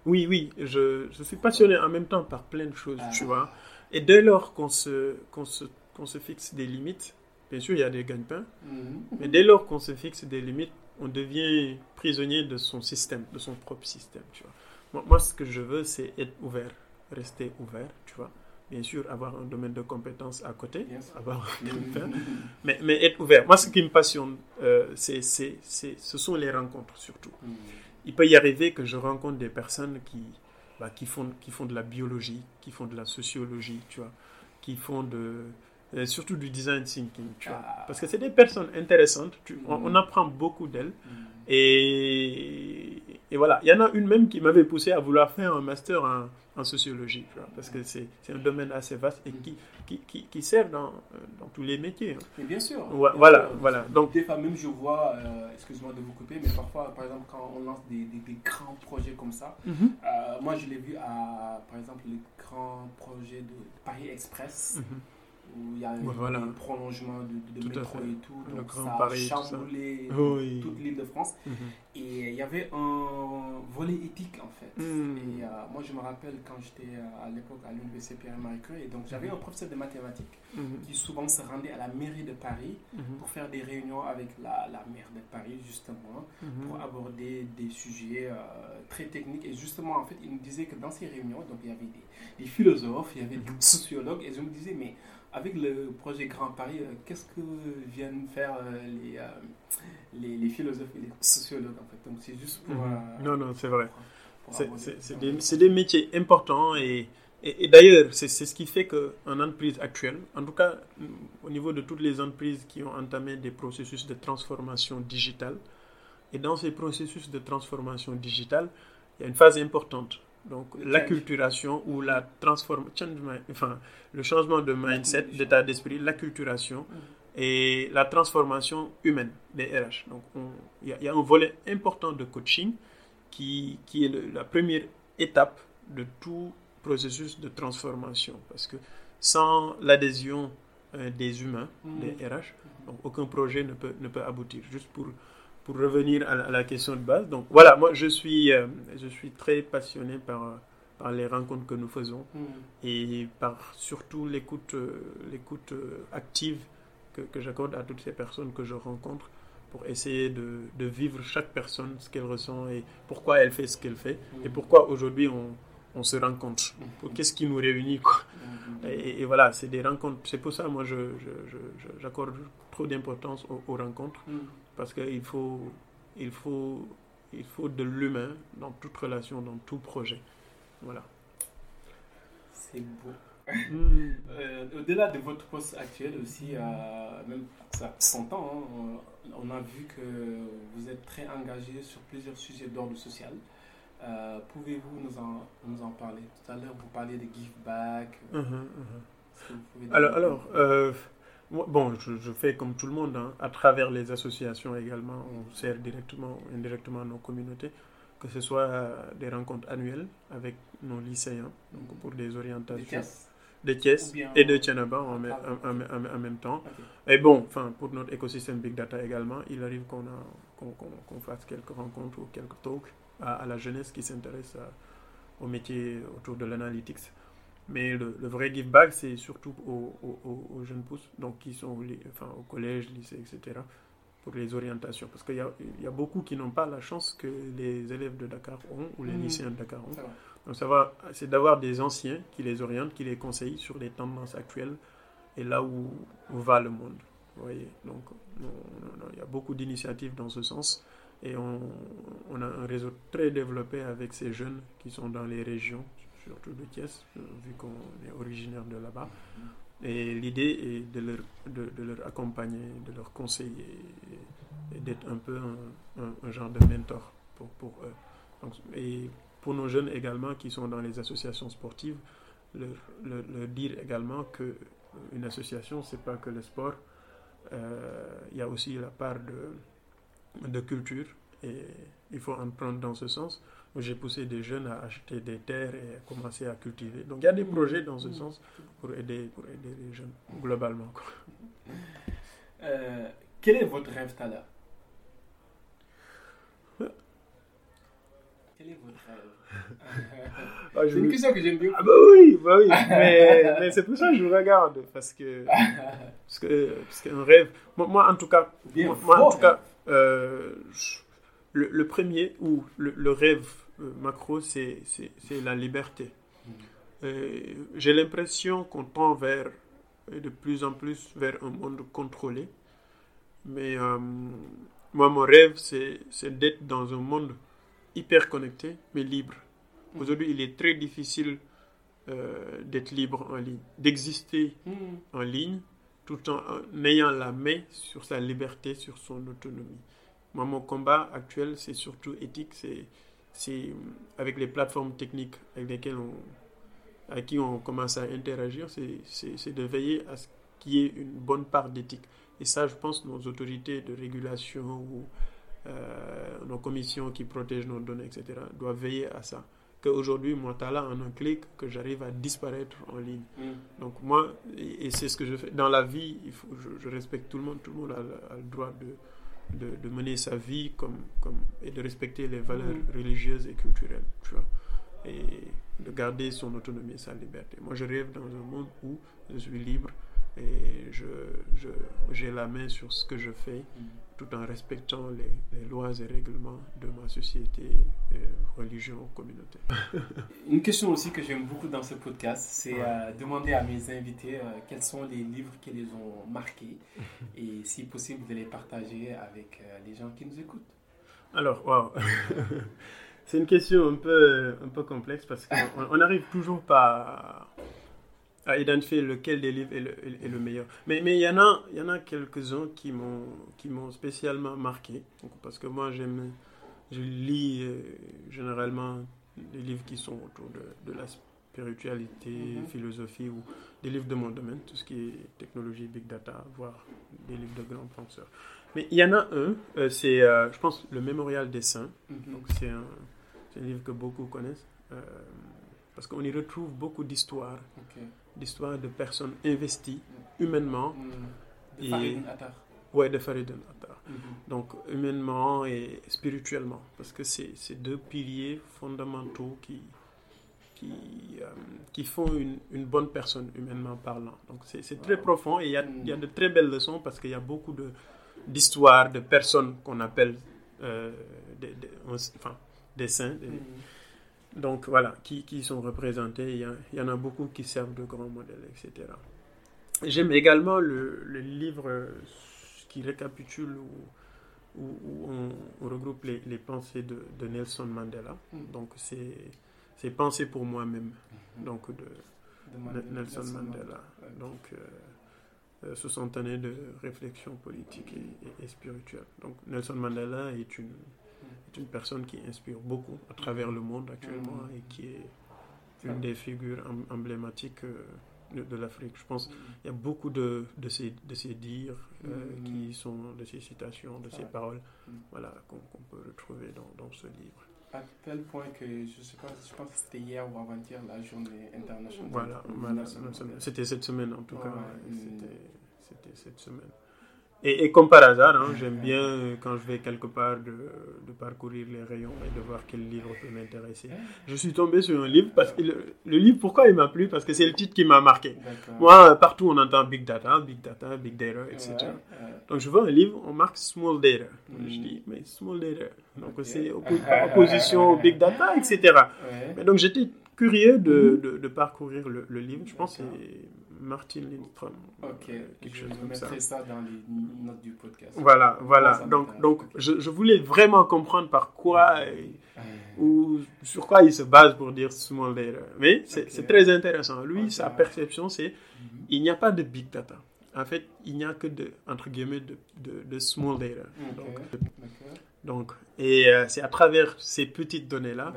oui, oui, je, je suis passionné en même temps par plein de choses, ah tu vois. Et dès lors qu'on se, qu'on se, qu'on se fixe des limites, Bien sûr, il y a des gagne-pains, mhm. mais dès lors qu'on se fixe des limites, on devient prisonnier de son système, de son propre système, tu vois. Moi, ce que je veux, c'est être ouvert, rester ouvert, tu vois. Bien sûr, avoir un domaine de compétences à côté, avoir un gagne-pain, mais, mais, être ouvert. Moi, ce qui me passionne, euh, c'est, c'est, ce sont les rencontres surtout. Mhm. Il peut y arriver que je rencontre des personnes qui, bah, qui, font, qui font de la biologie, qui font de la sociologie, tu vois, qui font de surtout du design thinking, tu vois. Ah. Parce que c'est des personnes intéressantes, on, mm. apprend beaucoup d'elles. Mm. Et, et voilà, il y en a une même qui m'avait poussé à vouloir faire un master en, en sociologie, parce que c'est un domaine assez vaste et qui, qui, qui, qui sert dans, dans, tous les métiers. Hein. Mais bien sûr. voilà, voilà. Donc, des fois même je vois, euh, excuse-moi de vous couper, mais parfois, par exemple, quand on lance des, des, grands projets comme ça, mhm. euh, moi je l'ai vu à, par exemple, les grands projets de Paris Express. Mhm où il y a un prolongement de, de métro et tout. Donc ça a chamboulé toute l'île de France. Mhm. Et il y avait un volet éthique en fait. Mhm. Et euh, moi je me rappelle quand j'étais euh, à l'époque à l'université Pierre-Marie Curie, et donc j'avais mhm. un professeur de mathématiques qui souvent se rendait à la mairie de Paris pour faire des réunions avec la, la maire de Paris justement, pour aborder des sujets euh, très techniques. Et justement en fait il nous disait que dans ces réunions, donc il y avait des, des philosophes, il y avait des sociologues, et je me disais mais avec le projet Grand Paris, euh, qu'est-ce que viennent faire euh, les, euh, les, les, philosophes et les sociologues en fait? Donc c'est juste pour... Mhm. non, non, c'est vrai. C'est des, des, métiers importants et, et, d'ailleurs, c'est ce qui fait qu'en entreprise actuelle, en tout cas au niveau de toutes les entreprises qui ont entamé des processus de transformation digitale, et dans ces processus de transformation digitale, il y a une phase importante donc l'acculturation ou la transformation, enfin le changement de mindset, d'état d'esprit, l'acculturation et la transformation humaine des RH. Donc il y, a un volet important de coaching qui, qui est la première étape de tout processus de transformation. Parce que sans l'adhésion euh, des humains, mm. des RH, donc aucun projet ne peut, ne peut aboutir. Juste pour pour revenir à la, question de base, donc voilà, moi je suis, euh, je suis très passionné par, par les rencontres que nous faisons mm. et par surtout l'écoute, euh, l'écoute euh, active que, que j'accorde à toutes ces personnes que je rencontre pour essayer de, de vivre chaque personne, ce qu'elle ressent et pourquoi elle fait ce qu'elle fait et mm. pourquoi aujourd'hui on, on, se rencontre. Mm. Qu'est-ce qui nous réunit quoi. Et, voilà, c'est des rencontres. C'est pour ça, moi, je, j'accorde trop d'importance aux, aux, rencontres parce qu'il faut, il faut, il faut de l'humain dans toute relation, dans tout projet. Voilà. C'est beau. Hmm. Euh, au-delà de votre poste actuel aussi, euh, même ça s'entend, hein, on, a vu que vous êtes très engagé sur plusieurs sujets d'ordre social. Euh, pouvez-vous nous en, nous en parler? Tout à l'heure, vous parliez de give back. Uh-huh, uh-huh. Alors, alors Bon, je, fais comme tout le monde, hein. à travers les associations également, on sert directement ou indirectement nos communautés, que ce soit des rencontres annuelles avec nos lycéens, donc pour des orientations. Des Thiès et de Tianaba en, en, même temps. Et bon, enfin, pour notre écosystème Big Data également, il arrive qu'on fasse quelques rencontres ou quelques talks à, à la jeunesse qui s'intéresse au métier autour de l'analytics. Mais le, vrai give back, c'est surtout aux, aux, jeunes pousses, donc qui sont enfin, au collège, lycée, etc., pour les orientations. Parce qu'il y a, y a, beaucoup qui n'ont pas la chance que les élèves de Dakar ont, ou les mmh. lycéens de Dakar ont. Donc ça va, c'est d'avoir des anciens qui les orientent, qui les conseillent sur les tendances actuelles et là où, va le monde. Vous voyez Donc il y a beaucoup d'initiatives dans ce sens. Et on, on, a un réseau très développé avec ces jeunes qui sont dans les régions, surtout de Thiès, vu qu'on est originaire de là-bas. Et l'idée est de leur, de, leur accompagner, de leur conseiller et, d'être un peu un, genre de mentor pour, pour eux. et pour nos jeunes également qui sont dans les associations sportives, leur, dire également que une association, c'est pas que le sport, euh, il y a aussi la part de, de culture et il faut en prendre dans ce sens j'ai poussé des jeunes à acheter des terres et à commencer à cultiver. Donc il y a des projets dans ce sens pour aider, pour aider les jeunes globalement. Euh, quel est votre rêve, Tala? Quel est votre rêve? Ah, C'est une question que j'aime bien. Ah bah oui, bah oui. mais, c'est pour ça que je vous regarde. Parce que, parce que, parce qu'un rêve... Moi, en tout cas, moi, en tout cas euh, le, le, premier, ou le, le rêve euh, macro, c'est la liberté. Mm. Euh, j'ai l'impression qu'on tend vers, de plus en plus vers un monde contrôlé. Mais euh, moi, mon rêve, c'est d'être dans un monde hyper connecté, mais libre. Mm. Aujourd'hui, il est très difficile d'être libre en ligne, d'exister mm. en ligne tout en ayant la main sur sa liberté, sur son autonomie. Moi, mon combat actuel, c'est surtout éthique, c'est c'est avec les plateformes techniques avec lesquelles on, avec qui on commence à interagir, c'est de veiller à ce qu'il y ait une bonne part d'éthique. Et ça, je pense, nos autorités de régulation ou euh, nos commissions qui protègent nos données, etc., doivent veiller à ça. Qu'aujourd'hui, moi, tu as là en un clic que j'arrive à disparaître en ligne. Mm. Donc, moi, et, c'est ce que je fais. Dans la vie, il faut, je, respecte tout le monde. Tout le monde a, le droit de, de, de, mener sa vie comme, comme, et de respecter les valeurs mm. religieuses et culturelles. Tu vois, et de garder son autonomie et sa liberté. Moi, je rêve dans un monde où je suis libre et je, j'ai la main sur ce que je fais mm. tout en respectant les, les, lois et règlements de ma société, euh, religion, communauté. Une question aussi que j'aime beaucoup dans ce podcast, c'est euh, demander à mes invités euh, quels sont les livres qui les ont marqués et si possible de les partager avec les gens qui nous écoutent. Alors, wow. c'est une question un peu, un peu complexe parce qu'on n'arrive toujours pas à identifier lequel des livres est le, est le meilleur? Mais il mais y en a, y en a quelques-uns qui m'ont spécialement marqué. parce que moi, j'aime, je lis euh, généralement des livres qui sont autour de, de la spiritualité, mm-hmm. philosophie ou des livres de mon domaine, tout ce qui est technologie, big data, voire des livres de grands penseurs. Mais il y en a un, euh, c'est, euh, je pense, Le Mémorial des Saints. Mm-hmm. Donc c'est un, un, livre que beaucoup connaissent. parce qu'on y retrouve beaucoup d'histoires d'histoire de personnes investies humainement. De et, Ouais, de Faridun Attar. Mhm. Donc, humainement et spirituellement. Parce que c'est ces deux piliers fondamentaux qui, qui, euh, qui font une, une, bonne personne, humainement parlant. Donc, c'est très profond et il y a, y a, de très belles leçons parce qu'il y a beaucoup d'histoires de, de, personnes qu'on appelle euh, des, des, enfin, des saints. Mhm donc voilà, qui, qui sont représentés. Il y, il y, en a beaucoup qui servent de grands modèles, etc. J'aime également le, le, livre qui récapitule où, où, on, regroupe les, les pensées de, de, Nelson Mandela. Mm. Donc c'est Pensées pour moi-même, mm-hmm. donc de, Nelson, Mandela. Donc euh, 60 euh, années de réflexion politique et, et spirituelle. Donc Nelson Mandela est une est une personne qui inspire beaucoup à travers le monde actuellement mm. et qui est une des figures emblématiques euh, de, l'Afrique. Je pense qu'il y a beaucoup de, de, ces, de ces dires euh, mm. qui sont, de ces citations, de ces paroles mm. voilà, qu'on peut retrouver dans, dans, ce livre. À tel point que je ne sais pas, je pense que c'était hier ou avant-hier la journée internationale. Voilà, c'était cette semaine en tout cas. C'était cette semaine. Et, comme par hasard, hein, j'aime bien euh, quand je vais quelque part de, de, parcourir les rayons et de voir quel livre peut m'intéresser. Je suis tombé sur un livre parce que le, livre, pourquoi il m'a plu? Parce que c'est le titre qui m'a marqué. Moi, partout on entend Big Data, Big Data, Big Data, etc. Donc je vois un livre, on marque Small Data. Je mm. dis, mais Small Data. Donc c'est opposition au Big Data, etc. Mais donc j'étais curieux de, mm-hmm. de, de, parcourir le, le livre. Je pense que Martin Lindstrom. Ok, euh, quelque chose je mettrai ça. dans les notes du podcast. Voilà, voilà. donc, donc je, je, voulais vraiment comprendre par quoi ou sur quoi il se base pour dire small data. Mais c'est très intéressant. Lui, sa perception, c'est mhm. il n'y a pas de big data. En fait, il n'y a que de, entre guillemets, de, de, de small data. Donc, et euh, c'est à travers ces petites données-là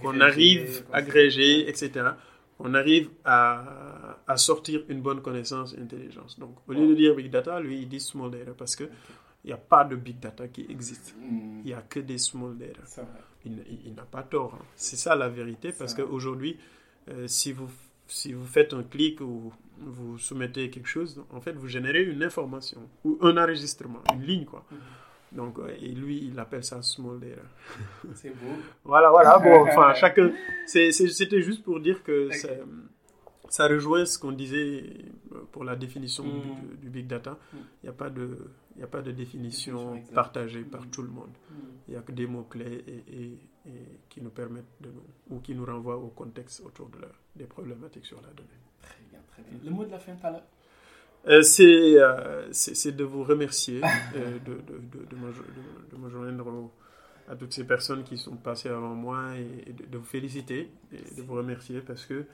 qu'on arrive, à agréger, etc on arrive à, à, sortir une bonne connaissance et intelligence. Donc, au lieu de dire big data, lui, il dit small data parce qu'il n'y a pas de big data qui existe. Hmm. Il n'y a que des small data. Il, il, n'a pas tort. Hein. C'est ça la vérité parce qu'aujourd'hui, euh, si, vous, si vous faites un clic ou vous soumettez quelque chose, en fait, vous générez une information ou un enregistrement, une ligne, quoi. Hmm. Donc, et lui, il appelle ça small data. C'est beau. voilà, voilà. Bon, enfin, chacun. C'était juste pour dire que ça rejoint ce qu'on disait euh, pour la définition mm. du, big data. Mm. Il n'y a pas de, il a pas de définition, partagée par mm. tout le monde. Il n'y a que des mots clés et, et, qui nous permettent de nous ou qui nous renvoient au contexte autour de des problématiques sur la donnée. Très bien, très bien. Le mot de la fin, Tala? Euh, euh, c'est de vous remercier, euh, de, de, de, me, de, me, joindre à toutes ces personnes qui sont passées avant moi et, de, vous féliciter et de vous remercier parce que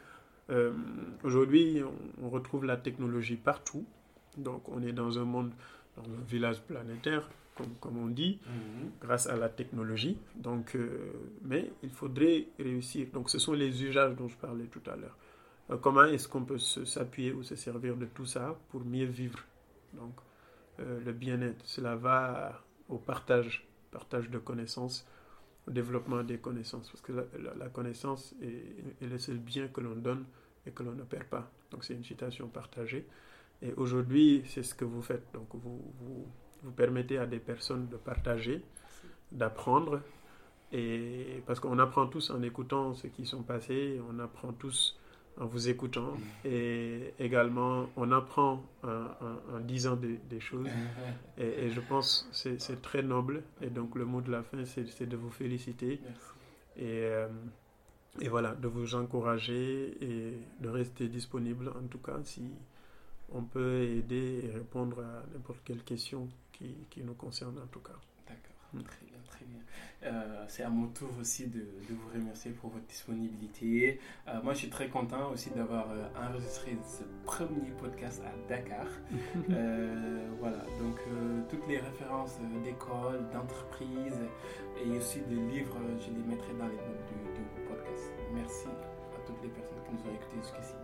aujourd'hui on, retrouve la technologie partout. Donc on est dans un monde, dans un village planétaire comme, on dit, mhm. grâce à la technologie. Donc, mais il faudrait réussir. Donc, ce sont les usages dont je parlais tout à l'heure. Comment est-ce qu'on peut s'appuyer ou se servir de tout ça pour mieux vivre? Donc, le bien-être, cela va au partage, partage de connaissances, au développement des connaissances. Parce que la, connaissance est, le seul bien que l'on donne et que l'on ne perd pas. Donc c'est une citation partagée. Et aujourd'hui, c'est ce que vous faites. Donc vous, vous, vous, permettez à des personnes de partager, d'apprendre. Et parce qu'on apprend tous en écoutant ce qui sont passés, on apprend tous en vous écoutant. Et également on apprend en, disant des, choses. Et, je pense c'est très noble. Et donc le mot de la fin c'est de vous féliciter. Et, euh, et voilà de vous encourager et de rester disponible en tout cas si on peut aider et répondre à n'importe quelle question qui, qui, nous concerne en tout cas. D'accord, très bien. Euh, c'est à mon tour aussi de, de, vous remercier pour votre disponibilité. Euh, moi, je suis très content aussi d'avoir euh, enregistré ce premier podcast à Dakar. voilà, donc toutes les références d'école, d'entreprise et aussi de livres, je les mettrai dans les notes du, du podcast. Merci à toutes les personnes qui nous ont écoutés jusqu'ici.